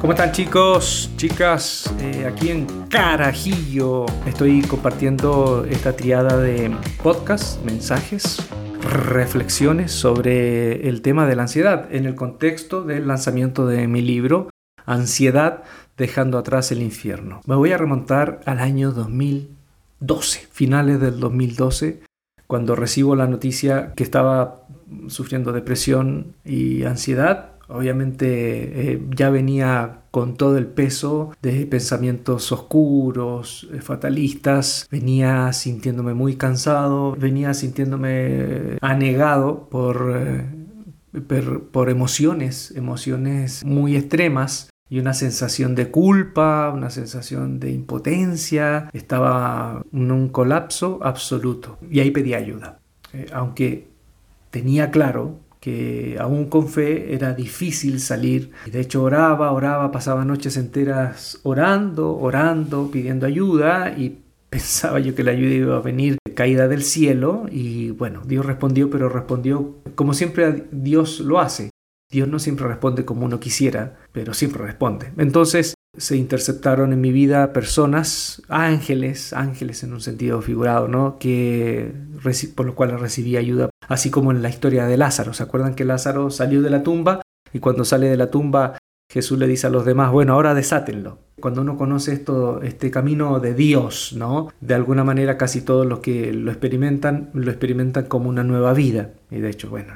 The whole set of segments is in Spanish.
¿Cómo están chicos, chicas? Eh, aquí en Carajillo estoy compartiendo esta triada de podcast, mensajes, reflexiones sobre el tema de la ansiedad en el contexto del lanzamiento de mi libro Ansiedad dejando atrás el infierno. Me voy a remontar al año 2012, finales del 2012, cuando recibo la noticia que estaba sufriendo depresión y ansiedad Obviamente eh, ya venía con todo el peso de pensamientos oscuros, eh, fatalistas, venía sintiéndome muy cansado, venía sintiéndome anegado por, eh, por emociones, emociones muy extremas y una sensación de culpa, una sensación de impotencia, estaba en un colapso absoluto y ahí pedí ayuda. aunque tenía claro que aún con fe era difícil salir. De hecho oraba, oraba, pasaba noches enteras orando, orando, pidiendo ayuda y pensaba yo que la ayuda iba a venir caída del cielo y bueno, Dios respondió, pero respondió como siempre Dios lo hace. Dios no siempre responde como uno quisiera, pero siempre responde. Entonces se interceptaron en mi vida personas, ángeles, ángeles en un sentido figurado, ¿no? Que por los cuales recibí ayuda, así como en la historia de Lázaro. ¿Se acuerdan que Lázaro salió de la tumba y cuando sale de la tumba Jesús le dice a los demás, bueno, ahora desátenlo. Cuando uno conoce esto, este camino de Dios, ¿no? De alguna manera casi todos los que lo experimentan, lo experimentan como una nueva vida. Y de hecho, bueno,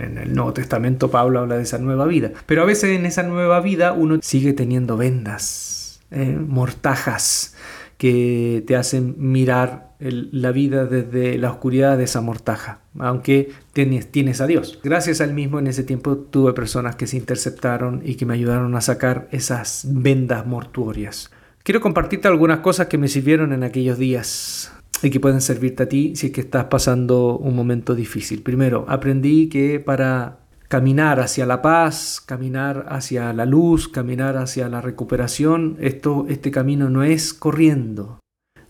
en el Nuevo Testamento Pablo habla de esa nueva vida. Pero a veces en esa nueva vida uno sigue teniendo vendas, ¿eh? mortajas, que te hacen mirar la vida desde la oscuridad de esa mortaja, aunque tienes, tienes a Dios. Gracias al mismo en ese tiempo tuve personas que se interceptaron y que me ayudaron a sacar esas vendas mortuorias. Quiero compartirte algunas cosas que me sirvieron en aquellos días y que pueden servirte a ti si es que estás pasando un momento difícil. Primero, aprendí que para caminar hacia la paz, caminar hacia la luz, caminar hacia la recuperación, esto, este camino no es corriendo,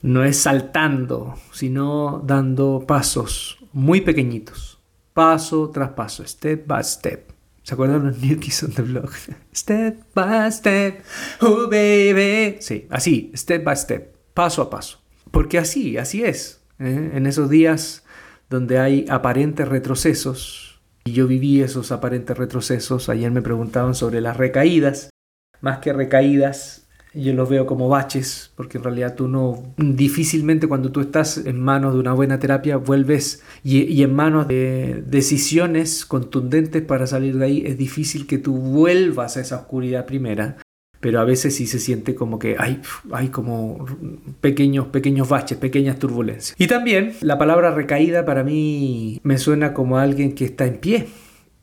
no es saltando, sino dando pasos muy pequeñitos, paso tras paso, step by step. ¿Se acuerdan los New Kids on the Block? Step by step, oh baby. Sí, así, step by step, paso a paso. Porque así, así es. ¿eh? En esos días donde hay aparentes retrocesos, y yo viví esos aparentes retrocesos, ayer me preguntaban sobre las recaídas, más que recaídas, yo los veo como baches, porque en realidad tú no, difícilmente cuando tú estás en manos de una buena terapia, vuelves y, en manos de decisiones contundentes para salir de ahí, es difícil que tú vuelvas a esa oscuridad primera. Pero a veces sí se siente como que hay, como pequeños, pequeños baches, pequeñas turbulencias. Y también la palabra recaída para mí me suena como alguien que está en pie,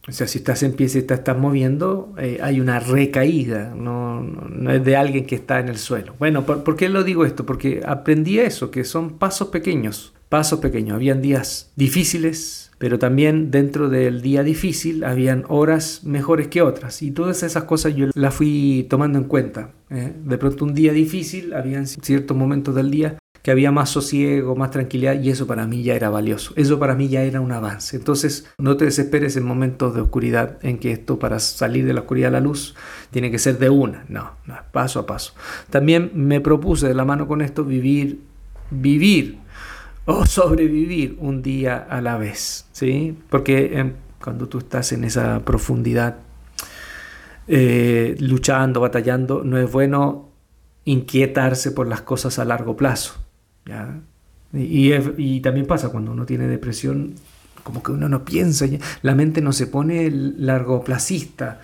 o sea, si estás en pie, si te estás moviendo, eh, hay una recaída, no, no, es de alguien que está en el suelo. Bueno, ¿por, qué lo digo esto? Porque aprendí eso, que son pasos pequeños, pasos pequeños. Habían días difíciles, pero también dentro del día difícil habían horas mejores que otras. Y todas esas cosas yo las fui tomando en cuenta. ¿eh? De pronto un día difícil, habían ciertos momentos del día que había más sosiego, más tranquilidad y eso para mí ya era valioso. Eso para mí ya era un avance. Entonces no te desesperes en momentos de oscuridad en que esto para salir de la oscuridad a la luz tiene que ser de una. No, no, paso a paso. También me propuse de la mano con esto vivir, vivir o sobrevivir un día a la vez. ¿sí? Porque em, cuando tú estás en esa profundidad, eh, luchando, batallando, no es bueno inquietarse por las cosas a largo plazo. Y, también pasa cuando uno tiene depresión, como que uno no piensa, la mente no se pone largoplacista,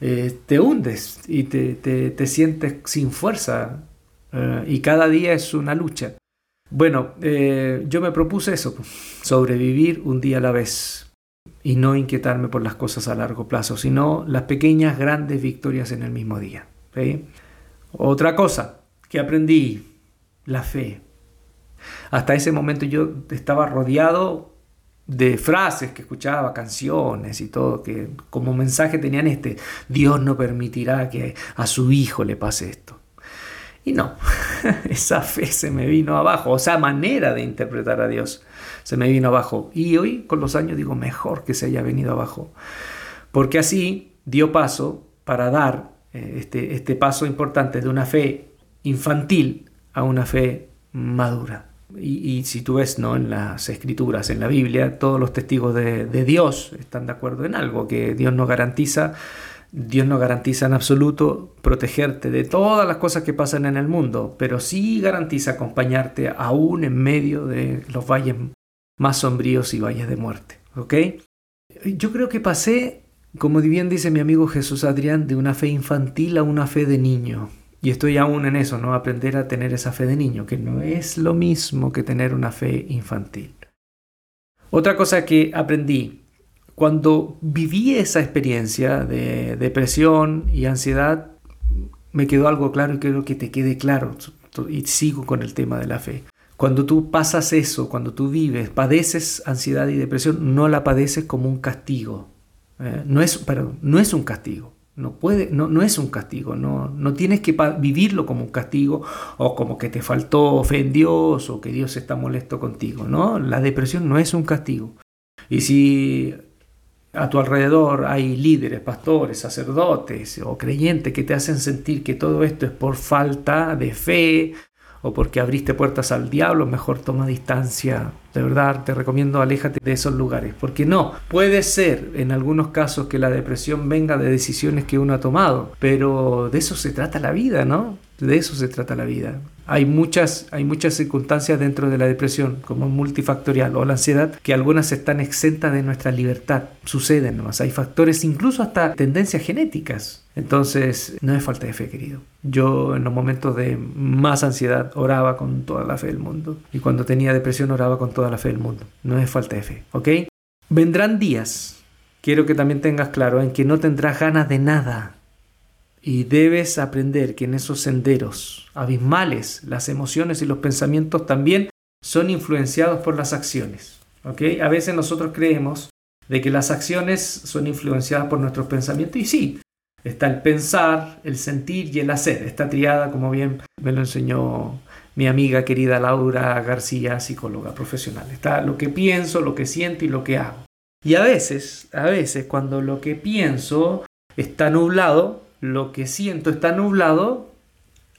eh, te hundes y te, sientes sin fuerza eh, y cada día es una lucha. Bueno, eh, yo me propuse eso, sobrevivir un día a la vez y no inquietarme por las cosas a largo plazo, sino las pequeñas, grandes victorias en el mismo día. Otra cosa que aprendí, la fe. Hasta ese momento yo estaba rodeado de frases que escuchaba, canciones y todo, que como mensaje tenían este, Dios no permitirá que a su hijo le pase esto. Y no, esa fe se me vino abajo, o esa manera de interpretar a Dios se me vino abajo. Y hoy con los años digo, mejor que se haya venido abajo, porque así dio paso para dar eh, este, este paso importante de una fe infantil a una fe madura. Y, si tú ves ¿no? en las escrituras, en la Biblia, todos los testigos de, de, Dios están de acuerdo en algo, que Dios no garantiza, Dios no garantiza en absoluto protegerte de todas las cosas que pasan en el mundo, pero sí garantiza acompañarte aún en medio de los valles más sombríos y valles de muerte. ¿Ok? Yo creo que pasé, como bien dice mi amigo Jesús Adrián, de una fe infantil a una fe de niño. Y estoy aún en eso, ¿no? Aprender a tener esa fe de niño, que no es lo mismo que tener una fe infantil. Otra cosa que aprendí, cuando viví esa experiencia de depresión y ansiedad, me quedó algo claro y quiero que te quede claro. Y sigo con el tema de la fe. Cuando tú pasas eso, cuando tú vives, padeces ansiedad y depresión, no la padeces como un castigo. ¿eh? no, es, perdón, no es un castigo. No, puede, no, no es un castigo, no, no tienes que vivirlo como un castigo o como que te faltó fe en Dios o que Dios está molesto contigo. No, la depresión no es un castigo. Y si a tu alrededor hay líderes, pastores, sacerdotes o creyentes que te hacen sentir que todo esto es por falta de fe o porque abriste puertas al diablo, mejor toma distancia. De verdad, te recomiendo aléjate de esos lugares, porque no, puede ser en algunos casos que la depresión venga de decisiones que uno ha tomado, pero de eso se trata la vida, ¿no? De eso se trata la vida. Hay muchas, hay muchas circunstancias dentro de la depresión, como multifactorial o la ansiedad, que algunas están exentas de nuestra libertad. Suceden nomás. Hay factores, incluso hasta tendencias genéticas. Entonces, no es falta de fe, querido. Yo en los momentos de más ansiedad oraba con toda la fe del mundo. Y cuando tenía depresión oraba con toda la fe del mundo. No es falta de fe, ¿ok? Vendrán días, quiero que también tengas claro, en que no tendrás ganas de nada y debes aprender que en esos senderos abismales las emociones y los pensamientos también son influenciados por las acciones. ¿okay? A veces nosotros creemos de que las acciones son influenciadas por nuestros pensamientos y sí, está el pensar, el sentir y el hacer. Esta triada, como bien me lo enseñó mi amiga querida Laura García, psicóloga profesional. Está lo que pienso, lo que siento y lo que hago. Y a veces, a veces cuando lo que pienso está nublado, lo que siento está nublado,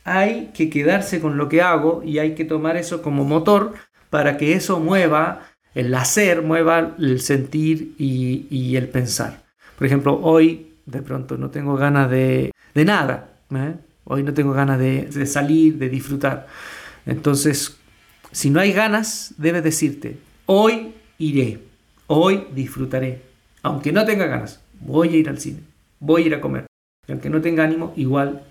hay que quedarse con lo que hago y hay que tomar eso como motor para que eso mueva el hacer, mueva el sentir y, el pensar. Por ejemplo, hoy de pronto no tengo ganas de, nada, ¿eh? hoy no tengo ganas de, de salir, de disfrutar. Entonces, si no hay ganas, debes decirte, hoy iré, hoy disfrutaré, aunque no tenga ganas, voy a ir al cine, voy a ir a comer, y aunque no tenga ánimo, igual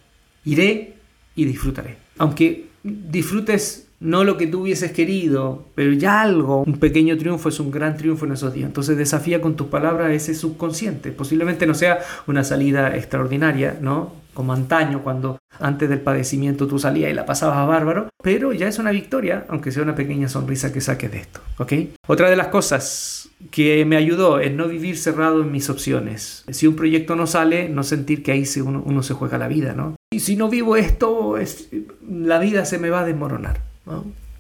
iré y disfrutaré. Aunque disfrutes no lo que tú hubieses querido, pero ya algo, un pequeño triunfo es un gran triunfo en esos días. Entonces desafía con tus palabras ese subconsciente. Posiblemente no sea una salida extraordinaria, ¿no? Como antaño, cuando antes del padecimiento tú salías y la pasabas a bárbaro, pero ya es una victoria, aunque sea una pequeña sonrisa que saques de esto, ¿ok? Otra de las cosas que me ayudó en no vivir cerrado en mis opciones. Si un proyecto no sale, no sentir que ahí uno, se juega la vida, ¿no? Y si no vivo esto, la vida se me va a desmoronar.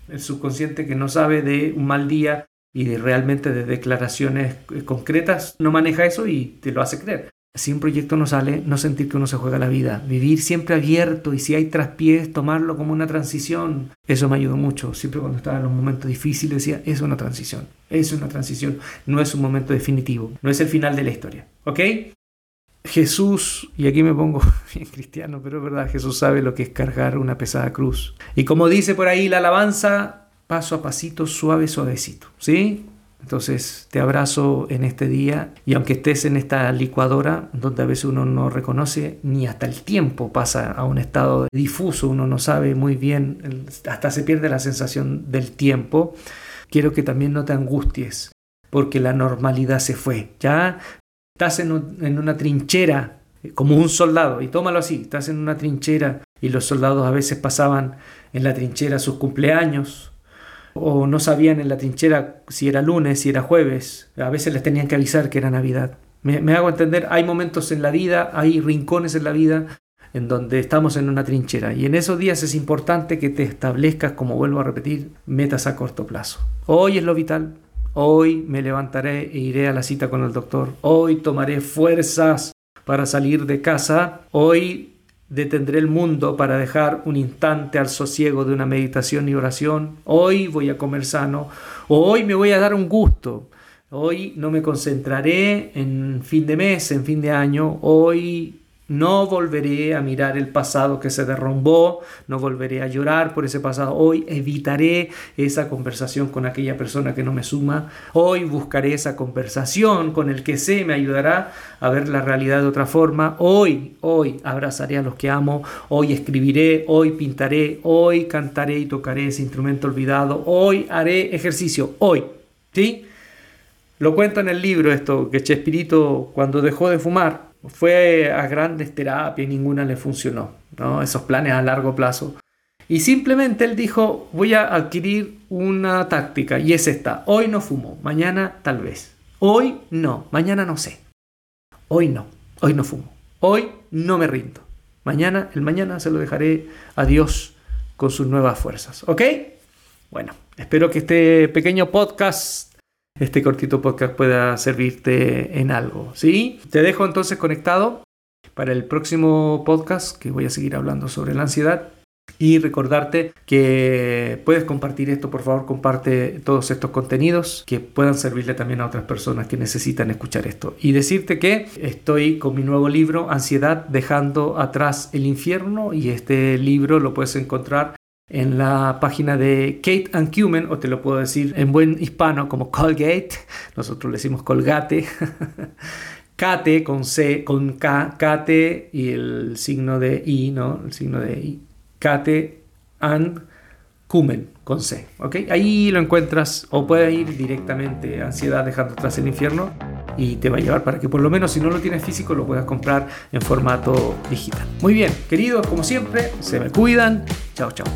El subconsciente que no sabe de un mal día y realmente de declaraciones concretas, no maneja eso y te lo hace creer si un proyecto no sale, no sentir que uno se juega la vida, vivir siempre abierto y si hay traspiés, tomarlo como una transición. Eso me ayudó mucho. Siempre cuando estaba en los momentos difíciles decía, es una transición, es una transición, no es un momento definitivo, no es el final de la historia. ¿Ok? Jesús, y aquí me pongo bien cristiano, pero es verdad, Jesús sabe lo que es cargar una pesada cruz. Y como dice por ahí la alabanza, paso a pasito, suave, suavecito. ¿Sí? Entonces te abrazo en este día y aunque estés en esta licuadora donde a veces uno no reconoce ni hasta el tiempo pasa a un estado difuso, uno no sabe muy bien, hasta se pierde la sensación del tiempo, quiero que también no te angusties porque la normalidad se fue. Ya estás en, en una trinchera como un soldado y tómalo así, estás en una trinchera y los soldados a veces pasaban en la trinchera sus cumpleaños o no sabían en la trinchera si era lunes, si era jueves. A veces les tenían que avisar que era Navidad. Me, hago entender, hay momentos en la vida, hay rincones en la vida en donde estamos en una trinchera y en esos días es importante que te establezcas, como vuelvo a repetir, metas a corto plazo. Hoy es lo vital, hoy me levantaré e iré a la cita con el doctor, hoy tomaré fuerzas para salir de casa, hoy detendré el mundo para dejar un instante al sosiego de una meditación y oración. Hoy voy a comer sano. Hoy me voy a dar un gusto. Hoy no me concentraré en fin de mes, en fin de año. Hoy no volveré a mirar el pasado que se derrumbó, no volveré a llorar por ese pasado. Hoy evitaré esa conversación con aquella persona que no me suma. Hoy buscaré esa conversación con el que sé me ayudará a ver la realidad de otra forma. Hoy, hoy abrazaré a los que amo. Hoy escribiré, hoy pintaré, hoy cantaré y tocaré ese instrumento olvidado. Hoy haré ejercicio. Hoy. ¿Sí? Lo cuento en el libro esto, que Chespirito cuando dejó de fumar, fue a grandes terapias y ninguna le funcionó, ¿no? esos planes a largo plazo. Y simplemente él dijo, voy a adquirir una táctica y es esta, hoy no fumo, mañana tal vez, hoy no, mañana no sé, hoy no, hoy no fumo, hoy no me rindo, mañana, el mañana se lo dejaré a Dios con sus nuevas fuerzas, ¿ok? Bueno, espero que este pequeño podcast este cortito podcast pueda servirte en algo, ¿sí? Te dejo entonces conectado para el próximo podcast que voy a seguir hablando sobre la ansiedad y recordarte que puedes compartir esto, por favor, comparte todos estos contenidos que puedan servirle también a otras personas que necesitan escuchar esto. Y decirte que estoy con mi nuevo libro, Ansiedad, dejando atrás el infierno, y este libro lo puedes encontrar en la página de Kate and Cumin, o te lo puedo decir en buen hispano como Colgate, nosotros le decimos Colgate, Kate con C, con K, Kate y el signo de I, ¿no? El signo de I, Kate and Cumen con C, ¿ok? Ahí lo encuentras o puedes ir directamente a Ansiedad dejando atrás el infierno y te va a llevar para que por lo menos si no lo tienes físico lo puedas comprar en formato digital. Muy bien, queridos, como siempre, se me cuidan. Chao, chao.